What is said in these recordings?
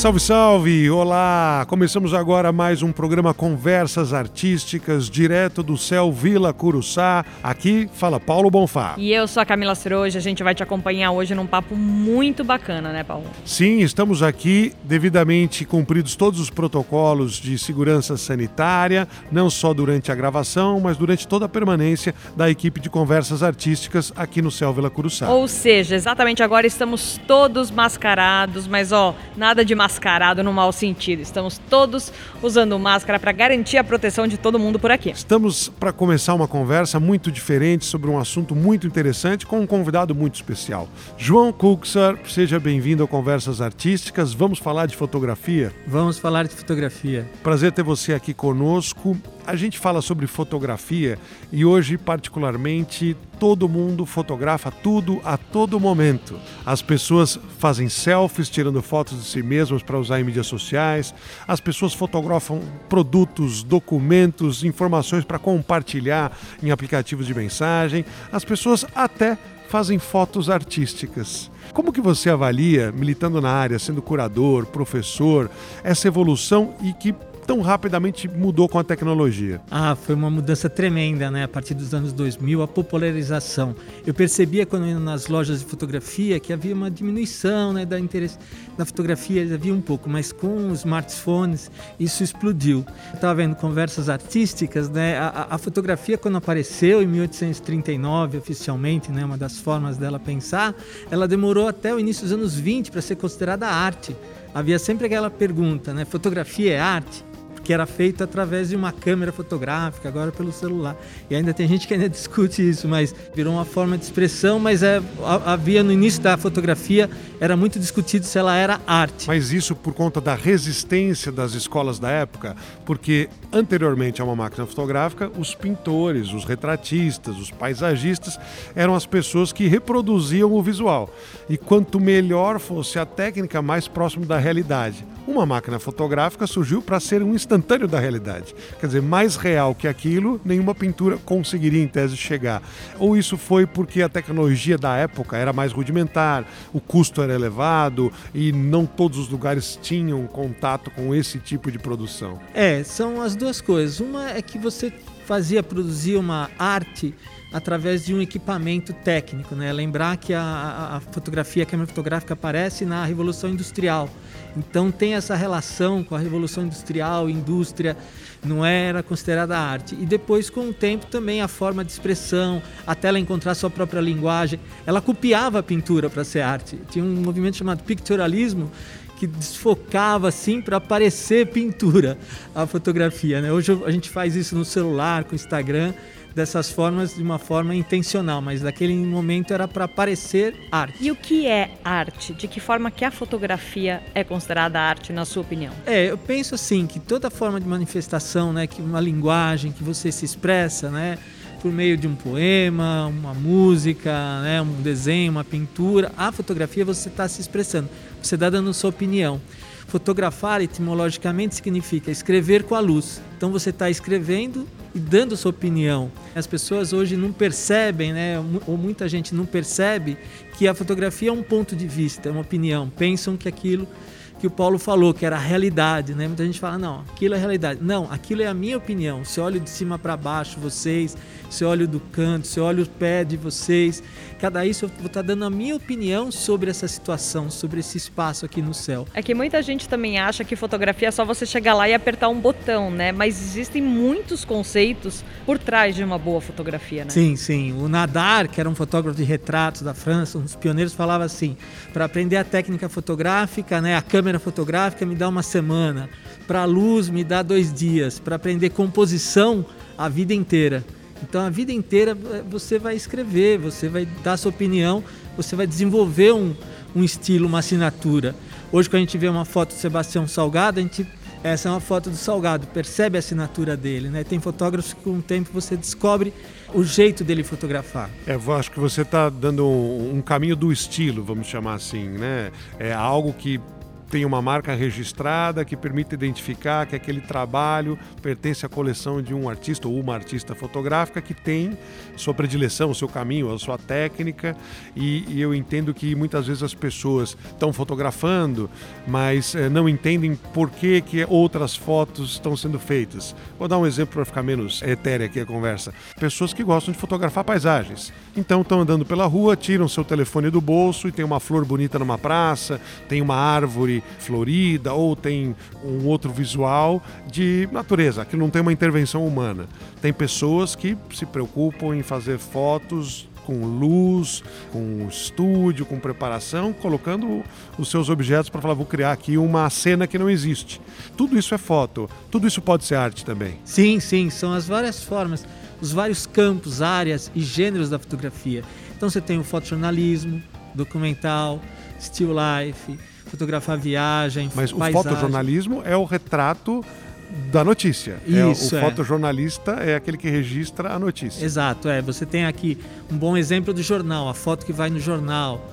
Salve, salve! Olá! Começamos agora mais um programa Conversas Artísticas, direto do céu Vila Curuçá. Aqui fala Paulo Bonfá. E eu sou a Camila Ciroja, a gente vai te acompanhar hoje num papo muito bacana, né, Paulo? Sim, estamos aqui devidamente cumpridos todos os protocolos de segurança sanitária, não só durante a gravação, mas durante toda a permanência da equipe de Conversas Artísticas aqui no céu Vila Curuçá. Ou seja, exatamente agora estamos todos mascarados, mas ó, nada de mascarado no mau sentido. Estamos todos usando máscara para garantir a proteção de todo mundo por aqui. Estamos para começar uma conversa muito diferente sobre um assunto muito interessante com um convidado muito especial. João Kuxar, seja bem-vindo ao Conversas Artísticas. Vamos falar de fotografia? Vamos falar de fotografia. Prazer ter você aqui conosco. A gente fala sobre fotografia e hoje, particularmente, todo mundo fotografa tudo a todo momento. As pessoas fazem selfies tirando fotos de si mesmas para usar em mídias sociais, as pessoas fotografam produtos, documentos, informações para compartilhar em aplicativos de mensagem, as pessoas até fazem fotos artísticas. Como que você avalia, militando na área, sendo curador, professor, essa evolução e que tão rapidamente mudou com a tecnologia? Ah, foi uma mudança tremenda, né? A partir dos anos 2000, a popularização. Eu percebia quando eu ia nas lojas de fotografia que havia uma diminuição, né, da interesse na fotografia, havia um pouco, mas com os smartphones isso explodiu. Estava vendo conversas artísticas, né? A, a, fotografia quando apareceu em 1839 oficialmente, né, uma das formas dela pensar, ela demorou até o início dos anos 20 para ser considerada arte havia sempre aquela pergunta, né? Fotografia é arte? Que era feito através de uma câmera fotográfica, agora pelo celular. E ainda tem gente que ainda discute isso, mas virou uma forma de expressão, mas é, havia no início da fotografia, era muito discutido se ela era arte. Mas isso por conta da resistência das escolas da época, porque anteriormente a uma máquina fotográfica, os pintores, os retratistas, os paisagistas eram as pessoas que reproduziam o visual. E quanto melhor fosse a técnica, mais próximo da realidade. Uma máquina fotográfica surgiu para ser um instantâneo da realidade. Quer dizer, mais real que aquilo, nenhuma pintura conseguiria, em tese, chegar. Ou isso foi porque a tecnologia da época era mais rudimentar, o custo era elevado e não todos os lugares tinham contato com esse tipo de produção? É, são as duas coisas. Uma é que você fazia, produzir uma arte através de um equipamento técnico, né? Lembrar que a, a fotografia, a câmera fotográfica aparece na Revolução Industrial. Então tem essa relação com a Revolução Industrial, indústria, não era considerada arte. E depois, com o tempo, também a forma de expressão, até ela encontrar sua própria linguagem. Ela copiava a pintura para ser arte. Tinha um movimento chamado pictorialismo, que desfocava assim para aparecer pintura a fotografia. Né? Hoje a gente faz isso no celular, com o Instagram dessas formas de uma forma intencional, mas naquele momento era para parecer arte. E o que é arte? De que forma que a fotografia é considerada arte, na sua opinião? É, eu penso assim que toda forma de manifestação, né, que uma linguagem que você se expressa, né, por meio de um poema, uma música, né, um desenho, uma pintura, a fotografia você está se expressando, você está dando sua opinião. Fotografar etimologicamente significa escrever com a luz. Então você está escrevendo e dando sua opinião. As pessoas hoje não percebem, né, ou muita gente não percebe que a fotografia é um ponto de vista, é uma opinião. Pensam que aquilo que o Paulo falou, que era a realidade, né? Muita gente fala, não, aquilo é a realidade. Não, aquilo é a minha opinião. Se olho de cima para baixo, vocês, se olho do canto, se olho o pé de vocês, cada isso eu vou estar tá dando a minha opinião sobre essa situação, sobre esse espaço aqui no céu. É que muita gente também acha que fotografia é só você chegar lá e apertar um botão, né? Mas existem muitos conceitos por trás de uma boa fotografia, né? Sim, sim. O Nadar, que era um fotógrafo de retratos da França, um dos pioneiros, falava assim: para aprender a técnica fotográfica, né, a câmera fotográfica me dá uma semana, para a luz me dá dois dias, para aprender composição a vida inteira. Então a vida inteira eh, você vai escrever, você vai dar sua opinião, você vai desenvolver um, um estilo, uma assinatura. Hoje quando a gente vê uma foto do Sebastião Salgado, a gente essa é uma foto do Salgado, percebe a assinatura dele, né? Tem fotógrafos que com o tempo você descobre o jeito dele fotografar. É, acho que você está dando um, um, caminho do estilo, vamos chamar assim, né? É algo que tem uma marca registrada que permite identificar que aquele trabalho pertence à coleção de um artista ou uma artista fotográfica que tem sua predileção, o seu caminho, a sua técnica. E, e eu entendo que muitas vezes as pessoas estão fotografando, mas eh, não entendem por que, que outras fotos estão sendo feitas. Vou dar um exemplo para ficar menos etérea aqui a conversa. Pessoas que gostam de fotografar paisagens. Então estão andando pela rua, tiram seu telefone do bolso e tem uma flor bonita numa praça, tem uma árvore florida ou tem um outro visual de natureza, que não tem uma intervenção humana. Tem pessoas que se preocupam em fazer fotos com luz, com estúdio, com preparação, colocando os seus objetos para falar, vou criar aqui uma cena que não existe. Tudo isso é foto, tudo isso pode ser arte também. Sim, sim, são as várias formas, os vários campos, áreas e gêneros da fotografia. Então você tem o fotojornalismo, documental, still life, fotografar viagem, Mas paisagem. o fotojornalismo é o retrato da notícia. Isso, é, o é. fotojornalista é aquele que registra a notícia. Exato, é. Você tem aqui um bom exemplo do jornal, a foto que vai no jornal,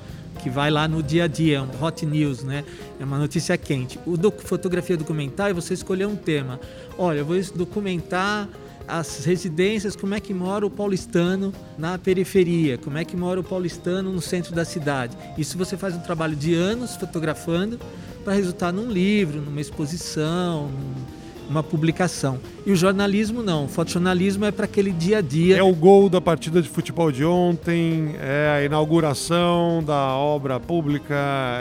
que vai lá no dia a dia, um hot news, né? É uma notícia quente. O doc fotografia documental é você escolher um tema. Olha, eu vou documentar as residências, como é que mora o paulistano na periferia, como é que mora o paulistano no centro da cidade. Isso você faz um trabalho de anos fotografando para resultar num livro, numa exposição, num uma publicação. E o jornalismo não. O fotojornalismo é para aquele dia a dia. É o gol da partida de futebol de ontem, é a inauguração da obra pública,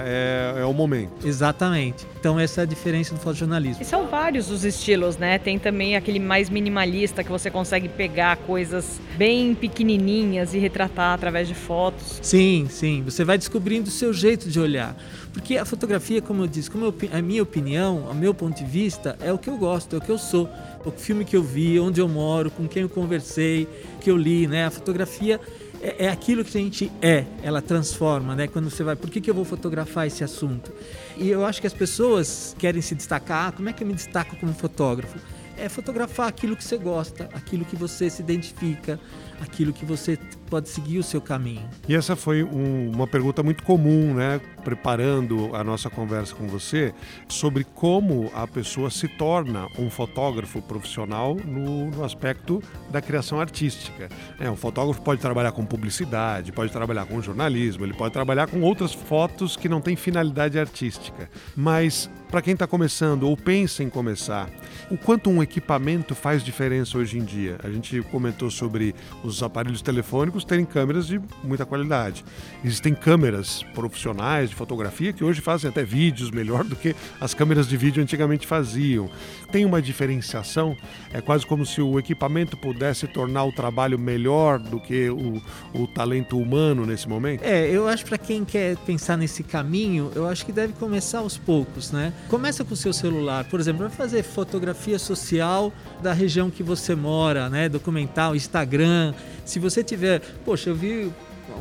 é, é o momento. Exatamente. Então essa é a diferença do fotojornalismo. E são vários os estilos, né? Tem também aquele mais minimalista que você consegue pegar coisas bem pequenininhas e retratar através de fotos. Sim, sim. Você vai descobrindo o seu jeito de olhar. Porque a fotografia, como eu disse, como eu, a minha opinião, o meu ponto de vista, é o que eu gosto, é o que eu sou. O filme que eu vi, onde eu moro, com quem eu conversei, que eu li, né? A fotografia é, é aquilo que a gente é, ela transforma, né? Quando você vai, por que, que eu vou fotografar esse assunto? E eu acho que as pessoas querem se destacar. Ah, como é que eu me destaco como fotógrafo? É fotografar aquilo que você gosta, aquilo que você se identifica, aquilo que você pode seguir o seu caminho. E essa foi um, uma pergunta muito comum, né? Preparando a nossa conversa com você, sobre como a pessoa se torna um fotógrafo profissional no, no aspecto da criação artística. É, um fotógrafo pode trabalhar com publicidade, pode trabalhar com jornalismo, ele pode trabalhar com outras fotos que não têm finalidade artística. Mas para quem está começando ou pensa em começar, o quanto um equipamento faz diferença hoje em dia? A gente comentou sobre os aparelhos telefônicos terem câmeras de muita qualidade. Existem câmeras profissionais de fotografia que hoje fazem até vídeos melhor do que as câmeras de vídeo antigamente faziam. Tem uma diferenciação, é quase como se o equipamento pudesse tornar o trabalho melhor do que o, o talento humano nesse momento? É, eu acho para quem quer pensar nesse caminho, eu acho que deve começar aos poucos, né? Começa com o seu celular, por exemplo, vai fazer fotografia social da região que você mora, né? Documental, Instagram. Se você tiver, poxa, eu vi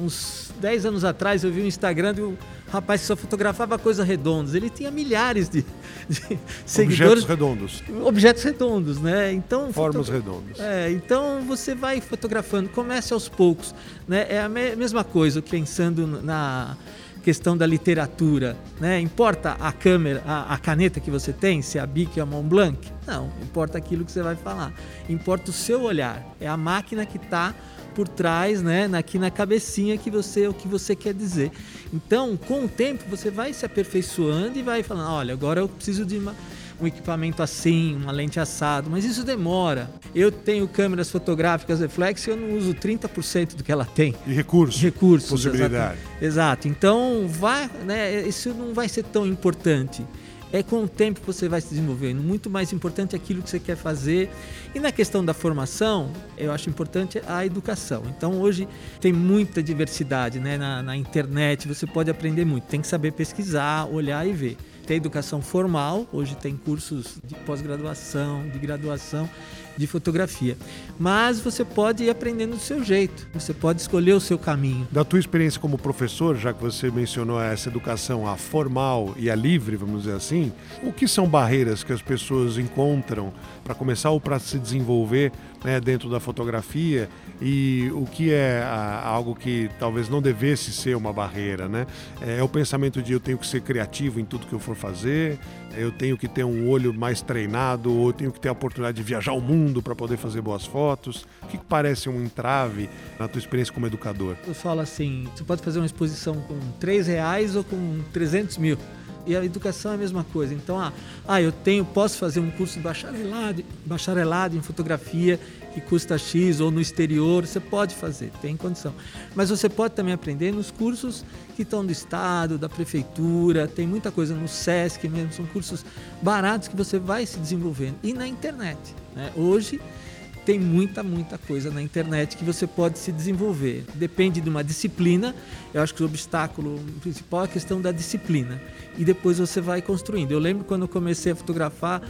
uns 10 anos atrás eu vi um Instagram de um rapaz que só fotografava coisas redondas. Ele tinha milhares de, de seguidores. Objetos redondos. Objetos redondos, né? Então Formas foto- redondas. É, então você vai fotografando, comece aos poucos, né? É a me- mesma coisa, pensando na questão da literatura, né? Importa a câmera, a, a caneta que você tem, se é a Bic ou a Montblanc? Não, importa aquilo que você vai falar. Importa o seu olhar. É a máquina que está por trás, né, aqui na cabecinha que você o que você quer dizer. Então, com o tempo você vai se aperfeiçoando e vai falando, olha, agora eu preciso de uma, um equipamento assim, uma lente assado, mas isso demora. Eu tenho câmeras fotográficas reflex e eu não uso 30% do que ela tem. E recursos. Recursos. Possibilidade. Exato. Exato. Então, vai, né, isso não vai ser tão importante. É com o tempo que você vai se desenvolvendo. Muito mais importante é aquilo que você quer fazer. E na questão da formação, eu acho importante a educação. Então, hoje tem muita diversidade né? na, na internet, você pode aprender muito. Tem que saber pesquisar, olhar e ver. Tem educação formal, hoje tem cursos de pós-graduação, de graduação de fotografia. Mas você pode ir aprendendo do seu jeito, você pode escolher o seu caminho. Da tua experiência como professor, já que você mencionou essa educação, a formal e a livre, vamos dizer assim, o que são barreiras que as pessoas encontram para começar ou para se desenvolver né, dentro da fotografia e o que é ah, algo que talvez não devesse ser uma barreira, né? É o pensamento de eu tenho que ser criativo em tudo que eu for fazer? Eu tenho que ter um olho mais treinado ou eu tenho que ter a oportunidade de viajar o mundo para poder fazer boas fotos? O que, que parece um entrave na tua experiência como educador? Eu falo assim, você pode fazer uma exposição com 3 reais ou com 300 mil. E a educação é a mesma coisa. Então, ah, ah eu tenho, posso fazer um curso de bacharelado, bacharelado em fotografia custa X ou no exterior, você pode fazer, tem condição. Mas você pode também aprender nos cursos que estão do Estado, da Prefeitura, tem muita coisa no SESC mesmo, são cursos baratos que você vai se desenvolvendo. E na internet. Né? Hoje, tem muita, muita coisa na internet que você pode se desenvolver. Depende de uma disciplina. Eu acho que o obstáculo principal é a questão da disciplina. E depois você vai construindo. Eu lembro quando eu comecei a fotografar,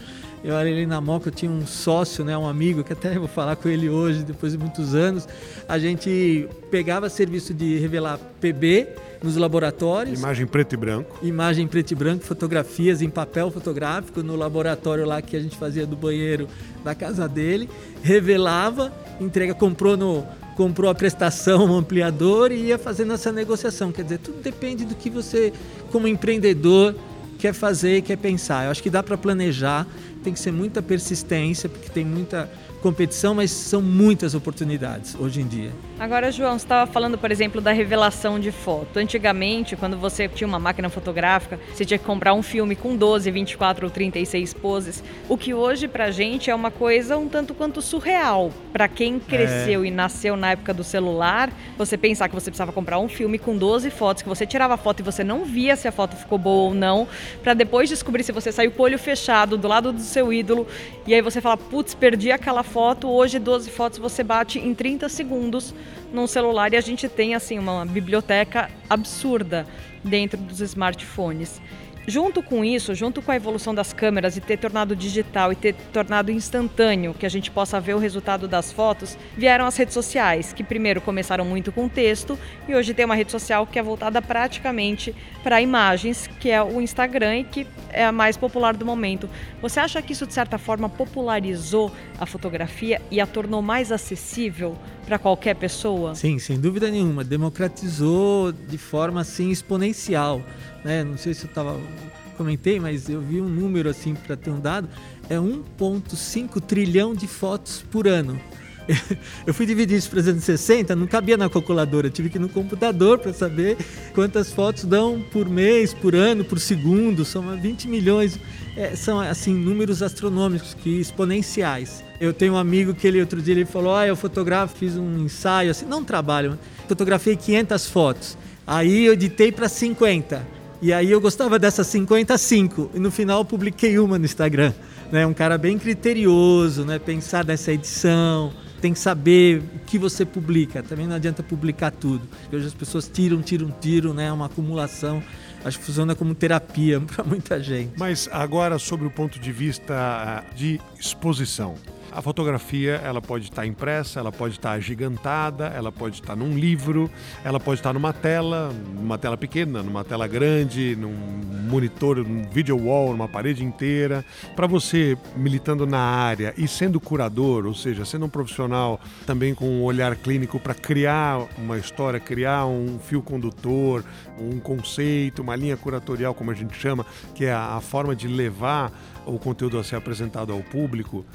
eu era ali na Moca, eu tinha um sócio, né, um amigo, que até vou falar com ele hoje, depois de muitos anos. A gente pegava serviço de revelar PB nos laboratórios. Imagem preto e branco. Imagem preto e branco, fotografias em papel fotográfico no laboratório lá que a gente fazia do banheiro da casa dele, revelava, entrega, comprou no comprou a prestação, um ampliador e ia fazendo essa negociação. Quer dizer, tudo depende do que você, como empreendedor, quer fazer, quer pensar. Eu acho que dá para planejar, tem que ser muita persistência, porque tem muita competição, mas são muitas oportunidades hoje em dia. Agora, João, você estava falando, por exemplo, da revelação de foto. Antigamente, quando você tinha uma máquina fotográfica, você tinha que comprar um filme com 12, 24 ou 36 poses. O que hoje, pra gente, é uma coisa um tanto quanto surreal. Para quem cresceu é. e nasceu na época do celular, você pensar que você precisava comprar um filme com 12 fotos, que você tirava a foto e você não via se a foto ficou boa ou não, para depois descobrir se você saiu com o olho fechado do lado do seu ídolo, e aí você fala, putz, perdi aquela foto foto, hoje 12 fotos você bate em 30 segundos num celular e a gente tem assim uma biblioteca absurda dentro dos smartphones. Junto com isso, junto com a evolução das câmeras e ter tornado digital e ter tornado instantâneo que a gente possa ver o resultado das fotos, vieram as redes sociais, que primeiro começaram muito com texto e hoje tem uma rede social que é voltada praticamente para imagens, que é o Instagram e que é a mais popular do momento. Você acha que isso de certa forma popularizou a fotografia e a tornou mais acessível para qualquer pessoa? Sim, sem dúvida nenhuma, democratizou de forma assim exponencial né? Não sei se eu tava comentei, mas eu vi um número assim para ter um dado, é 1.5 trilhão de fotos por ano. Eu fui dividir isso para 360, não cabia na calculadora, tive que ir no computador para saber quantas fotos dão por mês, por ano, por segundo, são 20 milhões. É, são assim números astronômicos que exponenciais. Eu tenho um amigo que ele outro dia ele falou: "Ah, eu fotografo, fiz um ensaio assim, não trabalho, fotografei 500 fotos. Aí eu editei para 50. E aí eu gostava dessas 55 e no final eu publiquei uma no Instagram. Né? Um cara bem criterioso, né? pensar nessa edição, tem que saber o que você publica. Também não adianta publicar tudo. Porque hoje as pessoas tiram, tiram, tiram, né? É uma acumulação. Acho que funciona como terapia para muita gente. Mas agora sobre o ponto de vista de exposição. A fotografia ela pode estar impressa, ela pode estar agigantada, ela pode estar num livro, ela pode estar numa tela, numa tela pequena, numa tela grande, num monitor, num video wall, numa parede inteira. Para você militando na área e sendo curador, ou seja, sendo um profissional também com um olhar clínico para criar uma história, criar um fio condutor, um conceito, uma linha curatorial, como a gente chama, que é a, a forma de levar o conteúdo a ser apresentado ao público,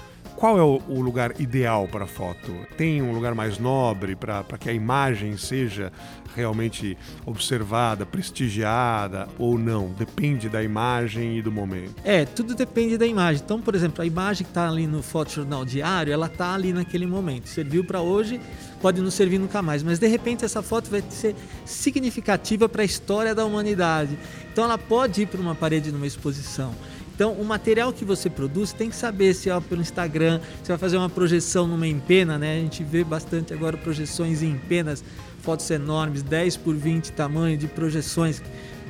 qual é o, lugar ideal para a foto? Tem um lugar mais nobre para que a imagem seja realmente observada, prestigiada ou não? Depende da imagem e do momento. É, tudo depende da imagem. Então, por exemplo, a imagem que está ali no fotojornal diário, ela está ali naquele momento. Serviu para hoje, pode não servir nunca mais. Mas de repente essa foto vai ser significativa para a história da humanidade. Então ela pode ir para uma parede numa exposição. Então, o material que você produz tem que saber se é pelo Instagram, você vai fazer uma projeção numa empena, né? A gente vê bastante agora projeções em empenas, fotos enormes, 10 por 20 tamanho de projeções,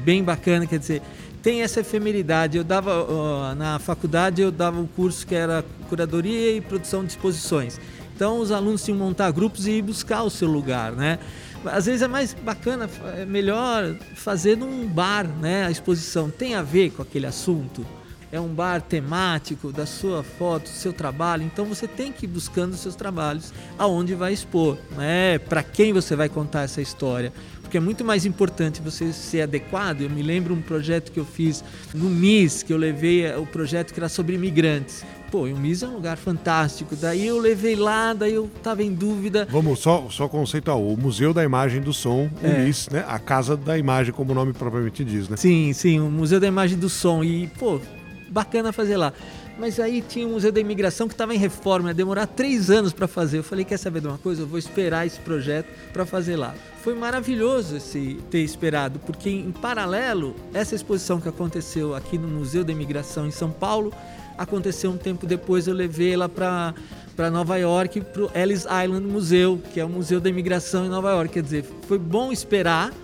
bem bacana, quer dizer, tem essa efemeridade. Eu dava uh, na faculdade eu dava um curso que era curadoria e produção de exposições. Então os alunos tinham que montar grupos e ir buscar o seu lugar, né? Às vezes é mais bacana, é melhor fazer num bar, né? A exposição tem a ver com aquele assunto é um bar temático da sua foto, do seu trabalho. Então você tem que ir buscando os seus trabalhos aonde vai expor, né? Para quem você vai contar essa história? porque é muito mais importante você ser adequado. Eu me lembro um projeto que eu fiz no MIS, que eu levei eh, o projeto que era sobre imigrantes. Pô, o MIS é um lugar fantástico. Daí eu levei lá, daí eu tava em dúvida. Vamos só, só conceituar. O Museu da Imagem do Som, o É. MIS, né? A Casa da Imagem, como o nome propriamente diz, né? Sim, sim, o Museu da Imagem do Som. E, pô, bacana fazer lá. Mas aí tinha o Museu da Imigração que estava em reforma, ia demorar três anos para fazer. Eu falei, quer saber de uma coisa? Eu vou esperar esse projeto para fazer lá. Foi maravilhoso esse ter esperado, porque em paralelo, essa exposição que aconteceu aqui no Museu da Imigração em São Paulo, aconteceu um tempo depois, eu levei ela para para Nova York, para o Ellis Island Museu, que é o Museu da Imigração em Nova York. Quer dizer, foi bom esperar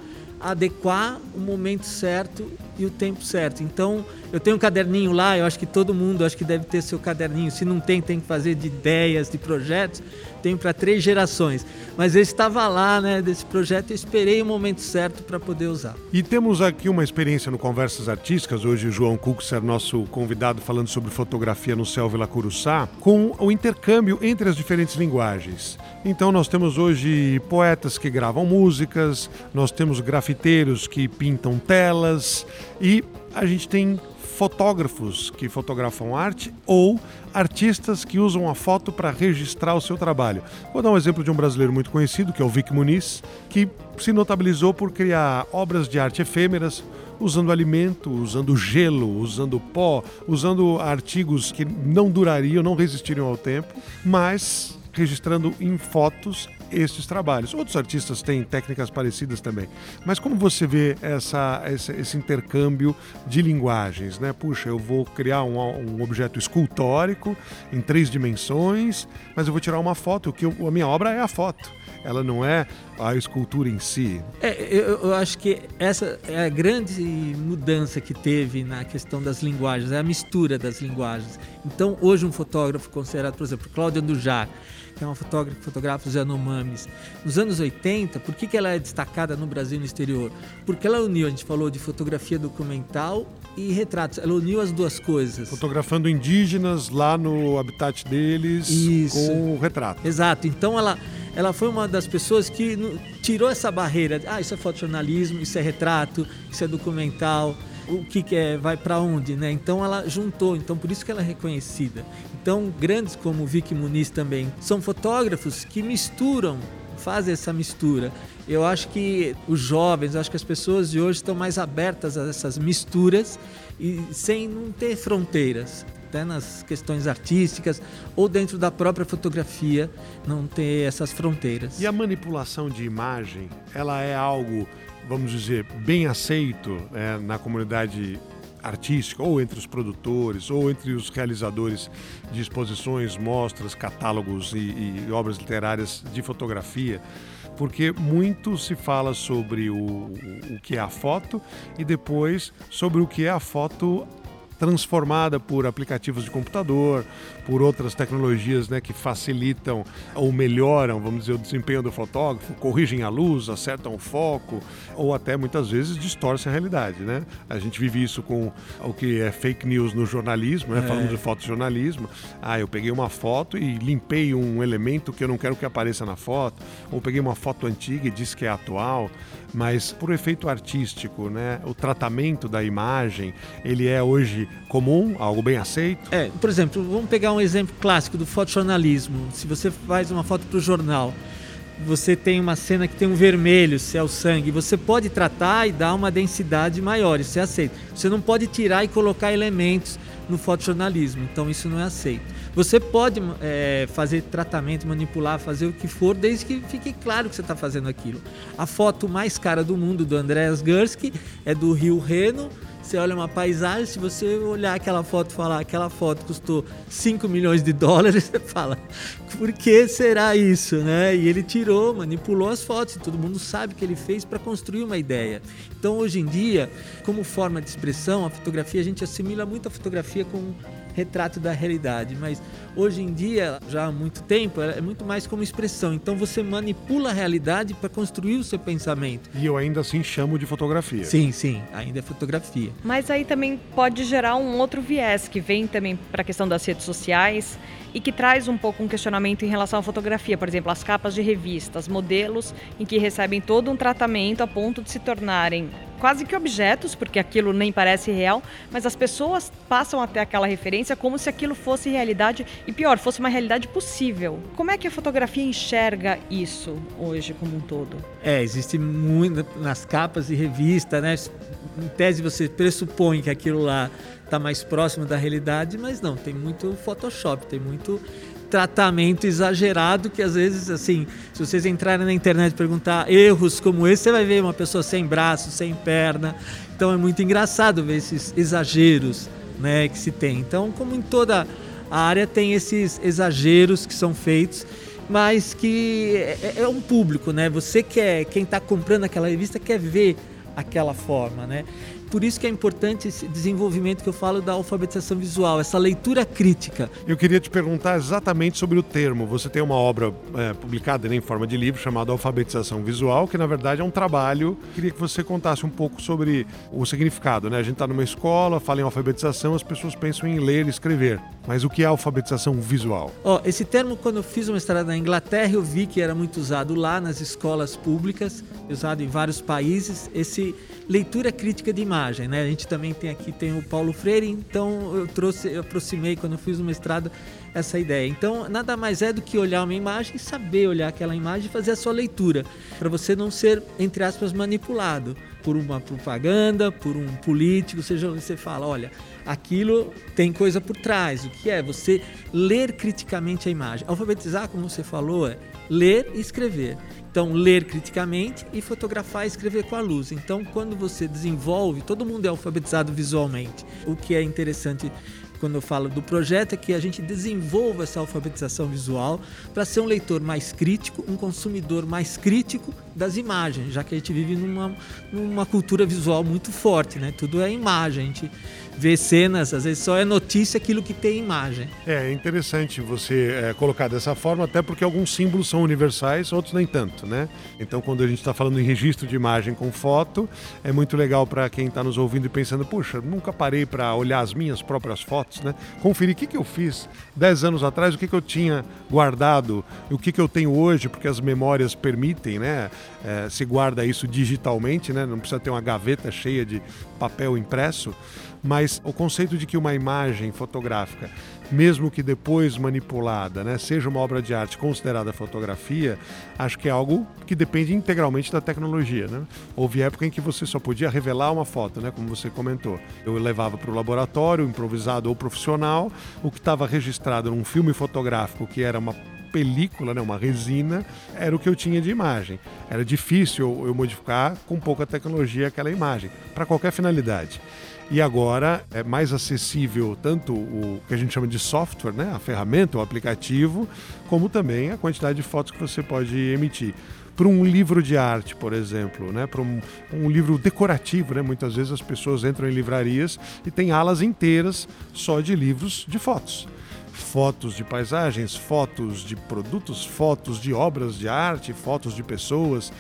adequar o momento certo e o tempo certo. Então, eu tenho um caderninho lá, eu acho que todo mundo acho que deve ter seu caderninho. Se não tem, tem que fazer de ideias, de projetos. Tenho para três gerações. Mas eu estava lá, né, desse projeto, eu esperei o momento certo para poder usar. E temos aqui uma experiência no Conversas Artísticas, hoje o João Cuxer, nosso convidado, falando sobre fotografia no Céu Vila Curuçá, com o intercâmbio entre as diferentes linguagens. Então nós temos hoje poetas que gravam músicas, nós temos grafiteiros que pintam telas e a gente tem fotógrafos que fotografam arte ou artistas que usam a foto para registrar o seu trabalho. Vou dar um exemplo de um brasileiro muito conhecido, que é o Vic Muniz, que se notabilizou por criar obras de arte efêmeras usando alimento, usando gelo, usando pó, usando artigos que não durariam, não resistiriam ao tempo, mas registrando em fotos estes trabalhos. Outros artistas têm técnicas parecidas também. Mas como você vê essa, esse, esse intercâmbio de linguagens? Né? Puxa, eu vou criar um, um, objeto escultórico em três dimensões, mas eu vou tirar uma foto, que eu, a minha obra é a foto. Ela não é a escultura em si. É, eu, eu, acho que essa é a grande mudança que teve na questão das linguagens, é a mistura das linguagens. Então, hoje um fotógrafo considerado, por exemplo, Cláudia Dujar, que é uma fotógrafa que fotografa os Yanomamis. Nos anos 80, por que, que ela é destacada no Brasil e no exterior? Porque ela uniu, a gente falou de fotografia documental e retratos. Ela uniu as duas coisas. Fotografando indígenas lá no habitat deles Isso. com o retrato. Exato. Então ela, ela foi uma das pessoas que tirou essa barreira. Ah, isso é fotojornalismo, isso é retrato, isso é documental o que, é, vai para onde, né? Então ela juntou, então por isso que ela é reconhecida. Então grandes como o Vicky Muniz também são fotógrafos que misturam, fazem essa mistura. Eu acho que os jovens, acho que as pessoas de hoje estão mais abertas a essas misturas e sem não ter fronteiras. Até nas questões artísticas ou dentro da própria fotografia, não ter essas fronteiras. E a manipulação de imagem, ela é algo vamos dizer, bem aceito é, na comunidade artística, ou entre os produtores, ou entre os realizadores de exposições, mostras, catálogos e, e obras literárias de fotografia, porque muito se fala sobre o, o que é a foto e depois sobre o que é a foto transformada por aplicativos de computador, por outras tecnologias né, que facilitam ou melhoram, vamos dizer, o desempenho do fotógrafo, corrigem a luz, acertam o foco, ou até muitas vezes distorcem a realidade. Né? A gente vive isso com o que é fake news no jornalismo, né? É. falando de fotojornalismo. Ah, eu peguei uma foto e limpei um elemento que eu não quero que apareça na foto, ou peguei uma foto antiga e disse que é atual, mas por efeito artístico, né? o tratamento da imagem, ele é hoje comum, algo bem aceito. É, por exemplo, vamos pegar um exemplo clássico do fotojornalismo. Se você faz uma foto para o jornal, você tem uma cena que tem um vermelho, se é o sangue, você pode tratar e dar uma densidade maior, isso é aceito. Você não pode tirar e colocar elementos no fotojornalismo, então isso não é aceito. Você pode é, fazer tratamento, manipular, fazer o que for, desde que fique claro que você está fazendo aquilo. A foto mais cara do mundo do Andreas Gursky é do Rio Reno, você olha uma paisagem, se você olhar aquela foto e falar aquela foto custou 5 milhões de dólares, você fala, por que será isso, né? E ele tirou, manipulou as fotos, e todo mundo sabe que ele fez para construir uma ideia. Então, hoje em dia, como forma de expressão, a fotografia, a gente assimila muito a fotografia com retrato da realidade, mas hoje em dia, já há muito tempo, é muito mais como expressão. Então você manipula a realidade para construir o seu pensamento. E eu ainda assim chamo de fotografia. Sim, sim, ainda é fotografia. Mas aí também pode gerar um outro viés que vem também para a questão das redes sociais e que traz um pouco um questionamento em relação à fotografia, por exemplo, as capas de revistas, modelos em que recebem todo um tratamento a ponto de se tornarem quase que objetos, porque aquilo nem parece real, mas as pessoas passam até aquela referência como se aquilo fosse realidade e pior, fosse uma realidade possível. Como é que a fotografia enxerga isso hoje como um todo? É, existe muito nas capas de revista, né? Em tese você pressupõe que aquilo lá está mais próximo da realidade, mas não, tem muito Photoshop, tem muito tratamento exagerado que às vezes, assim, se vocês entrarem na internet e perguntar erros como esse, você vai ver uma pessoa sem braço, sem perna. Então é muito engraçado ver esses exageros, né, que se tem. Então, como em toda a área tem esses exageros que são feitos, mas que é, é um público, né? Você quer, quem está comprando aquela revista quer ver aquela forma, né? Por isso que é importante esse desenvolvimento que eu falo da alfabetização visual, essa leitura crítica. Eu queria te perguntar exatamente sobre o termo. Você tem uma obra é, publicada né, em forma de livro chamada Alfabetização Visual, que na verdade é um trabalho. Queria que você contasse um pouco sobre o significado. Né? A gente está numa escola, fala em alfabetização, as pessoas pensam em ler e escrever. Mas o que é alfabetização visual? Oh, esse termo, quando eu fiz uma estrada na Inglaterra, eu vi que era muito usado lá nas escolas públicas, usado em vários países. Esse leitura crítica de imagem, né? A gente também tem aqui tem o Paulo Freire, então eu trouxe, eu aproximei quando eu fiz o mestrado essa ideia. Então, nada mais é do que olhar uma imagem, saber olhar aquela imagem e fazer a sua leitura, para você não ser entre aspas manipulado por uma propaganda, por um político, seja onde você fala, olha, aquilo tem coisa por trás. O que é? Você ler criticamente a imagem. Alfabetizar, como você falou, é ler e escrever. Então, ler criticamente e fotografar e escrever com a luz. Então, quando você desenvolve, todo mundo é alfabetizado visualmente. O que é interessante quando eu falo do projeto é que a gente desenvolva essa alfabetização visual para ser um leitor mais crítico, um consumidor mais crítico das imagens, já que a gente vive numa, numa cultura visual muito forte, né? Tudo é imagem, a gente ver cenas, às vezes só é notícia aquilo que tem imagem. É, é interessante você é, colocar dessa forma, até porque alguns símbolos são universais, outros nem tanto, né? Então, quando a gente está falando em registro de imagem com foto, é muito legal para quem está nos ouvindo e pensando, puxa, nunca parei para olhar as minhas próprias fotos, né? Conferir o que, que eu fiz 10 anos atrás, o que, que eu tinha guardado, o que, que eu tenho hoje, porque as memórias permitem, né? É, se guarda isso digitalmente, né? Não precisa ter uma gaveta cheia de papel impresso mas o conceito de que uma imagem fotográfica, mesmo que depois manipulada, né, seja uma obra de arte considerada fotografia, acho que é algo que depende integralmente da tecnologia. Né? Houve época em que você só podia revelar uma foto, né, como você comentou. Eu levava para o laboratório, improvisado ou profissional, o que estava registrado num filme fotográfico que era uma película, né, uma resina, era o que eu tinha de imagem. Era difícil eu modificar com pouca tecnologia aquela imagem, para qualquer finalidade. E agora é mais acessível tanto o que a gente chama de software, né, a ferramenta, o aplicativo, como também a quantidade de fotos que você pode emitir para um livro de arte, por exemplo, né? para um, um, livro decorativo. Né? Muitas vezes as pessoas entram em livrarias e tem alas inteiras só de livros de fotos. Fotos de paisagens, fotos de produtos, fotos de obras de arte, fotos de pessoas.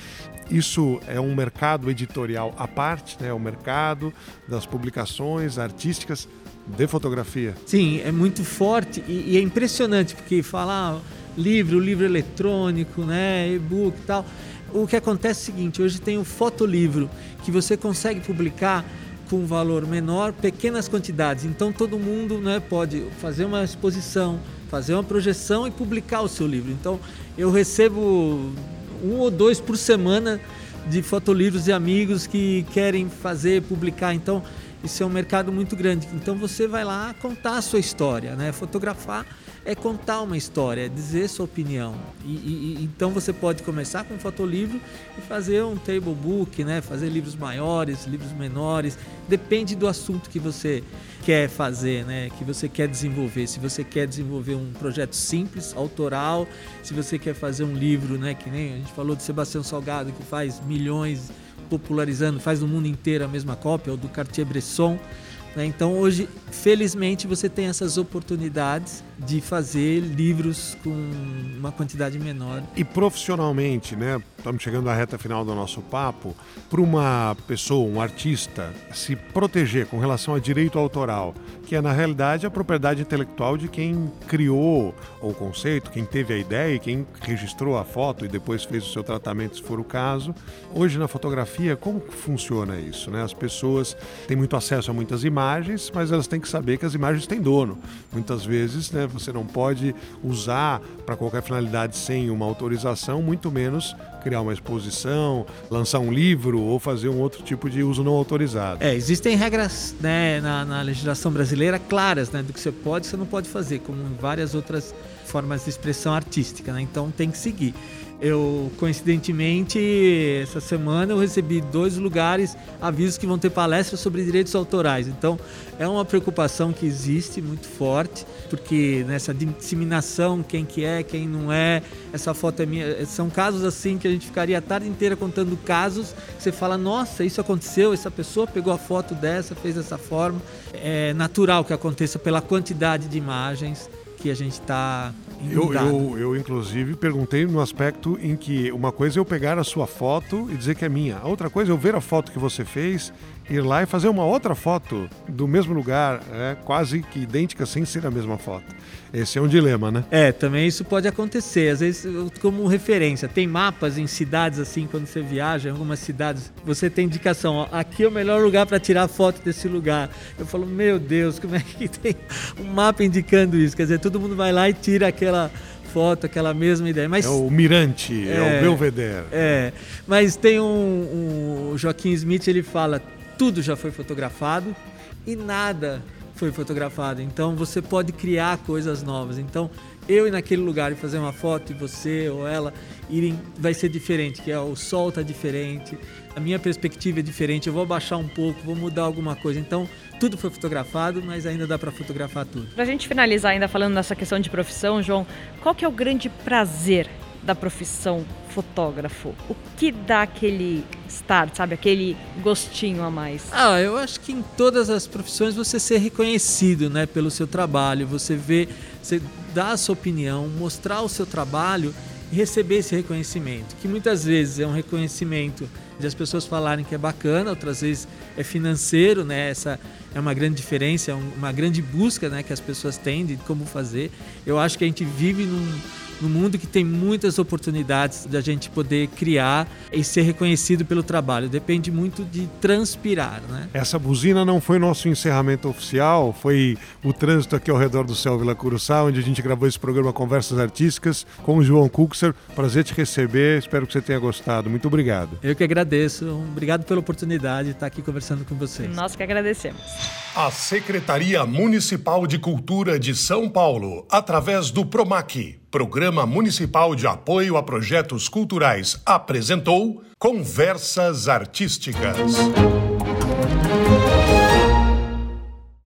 Isso é um mercado editorial à parte, né? É o mercado das publicações artísticas de fotografia. Sim, é muito forte e, e é impressionante porque falar ah, livro, livro eletrônico, né, e-book e tal. O que acontece é o seguinte: hoje tem o fotolivro que você consegue publicar com valor menor, pequenas quantidades. Então todo mundo né, pode fazer uma exposição, fazer uma projeção e publicar o seu livro. Então eu recebo um ou dois por semana de fotolivros de amigos que querem fazer, publicar. Então, isso é um mercado muito grande. Então, você vai lá contar a sua história, né? Fotografar é contar uma história, é dizer sua opinião. E, e, então você pode começar com um fotolivro e fazer um table book, né? fazer livros maiores, livros menores. Depende do assunto que você quer fazer, né? que você quer desenvolver. Se você quer desenvolver um projeto simples, autoral, se você quer fazer um livro, né? que nem a gente falou de Sebastião Salgado, que faz milhões popularizando, faz no mundo inteiro a mesma cópia, ou do Cartier-Bresson Né? Então hoje, felizmente, você tem essas oportunidades de fazer livros com uma quantidade menor. E profissionalmente, né? Estamos chegando à reta final do nosso papo. Para uma pessoa, um artista, se proteger com relação a direito autoral, que é na realidade a propriedade intelectual de quem criou o conceito, quem teve a ideia e quem registrou a foto e depois fez o seu tratamento, se for o caso. Hoje na fotografia, como funciona isso? Né? As pessoas têm muito acesso a muitas imagens, mas elas têm que saber que as imagens têm dono. Muitas vezes, né? Você não pode usar para qualquer finalidade sem uma autorização, muito menos criar uma exposição, lançar um livro ou fazer um outro tipo de uso não autorizado. É, existem regras né, na, na legislação brasileira claras né, do que você pode e você não pode fazer, como em várias outras formas de expressão artística, né? então tem que seguir. Eu, coincidentemente, essa semana eu recebi dois lugares avisos que vão ter palestras sobre direitos autorais. Então, é uma preocupação que existe muito forte, porque nessa disseminação, quem que é, quem não é, essa foto é minha. São casos assim que a gente ficaria a tarde inteira contando casos. Você fala, nossa, isso aconteceu, essa pessoa pegou a foto dessa, fez dessa forma. É natural que aconteça pela quantidade de imagens que a gente está eu, eu, eu, inclusive, perguntei no aspecto em que uma coisa é eu pegar a sua foto e dizer que é minha. A outra coisa é eu ver a foto que você fez, ir lá e fazer uma outra foto do mesmo lugar, é, quase que idêntica, sem ser a mesma foto. Esse é um dilema, né? É, também isso pode acontecer. Às vezes, como referência, tem mapas em cidades assim, quando você viaja em algumas cidades, você tem indicação, ó, aqui é o melhor lugar para tirar foto desse lugar. Eu falo, meu Deus, como é que tem um mapa indicando isso? Quer dizer, todo mundo vai lá e tira aquela foto, aquela mesma ideia. Mas, é o Mirante, é, é o Belvedere. É, mas tem um, um Joaquim Smith, ele fala, tudo já foi fotografado e nada foi fotografado. Então você pode criar coisas novas. Então eu ir naquele lugar e fazer uma foto e você ou ela irem vai ser diferente, que é o sol tá diferente, a minha perspectiva é diferente, eu vou abaixar um pouco, vou mudar alguma coisa. Então tudo foi fotografado, mas ainda dá para fotografar tudo. Para a gente finalizar ainda falando nessa questão de profissão, João, qual que é o grande prazer da profissão fotógrafo? O que dá aquele start, sabe? Aquele gostinho a mais? Ah, eu acho que em todas as profissões você ser reconhecido, né, pelo seu trabalho, você vê, você dar a sua opinião, mostrar o seu trabalho e receber esse reconhecimento, que muitas vezes é um reconhecimento de as pessoas falarem que é bacana, outras vezes é financeiro, né? Essa é uma grande diferença, é uma grande busca, né, que as pessoas têm de como fazer. Eu acho que a gente vive num no mundo que tem muitas oportunidades da gente poder criar e ser reconhecido pelo trabalho. Depende muito de transpirar, né? Essa buzina não foi nosso encerramento oficial, foi o trânsito aqui ao redor do Céu Vila Curuçá, onde a gente gravou esse programa Conversas Artísticas com o João Kuxer. Prazer te receber, espero que você tenha gostado. Muito obrigado. Eu que agradeço. Obrigado pela oportunidade de estar aqui conversando com vocês. Nós que agradecemos. A Secretaria Municipal de Cultura de São Paulo, através do PROMAC, Programa Municipal de Apoio a Projetos Culturais apresentou Conversas Artísticas.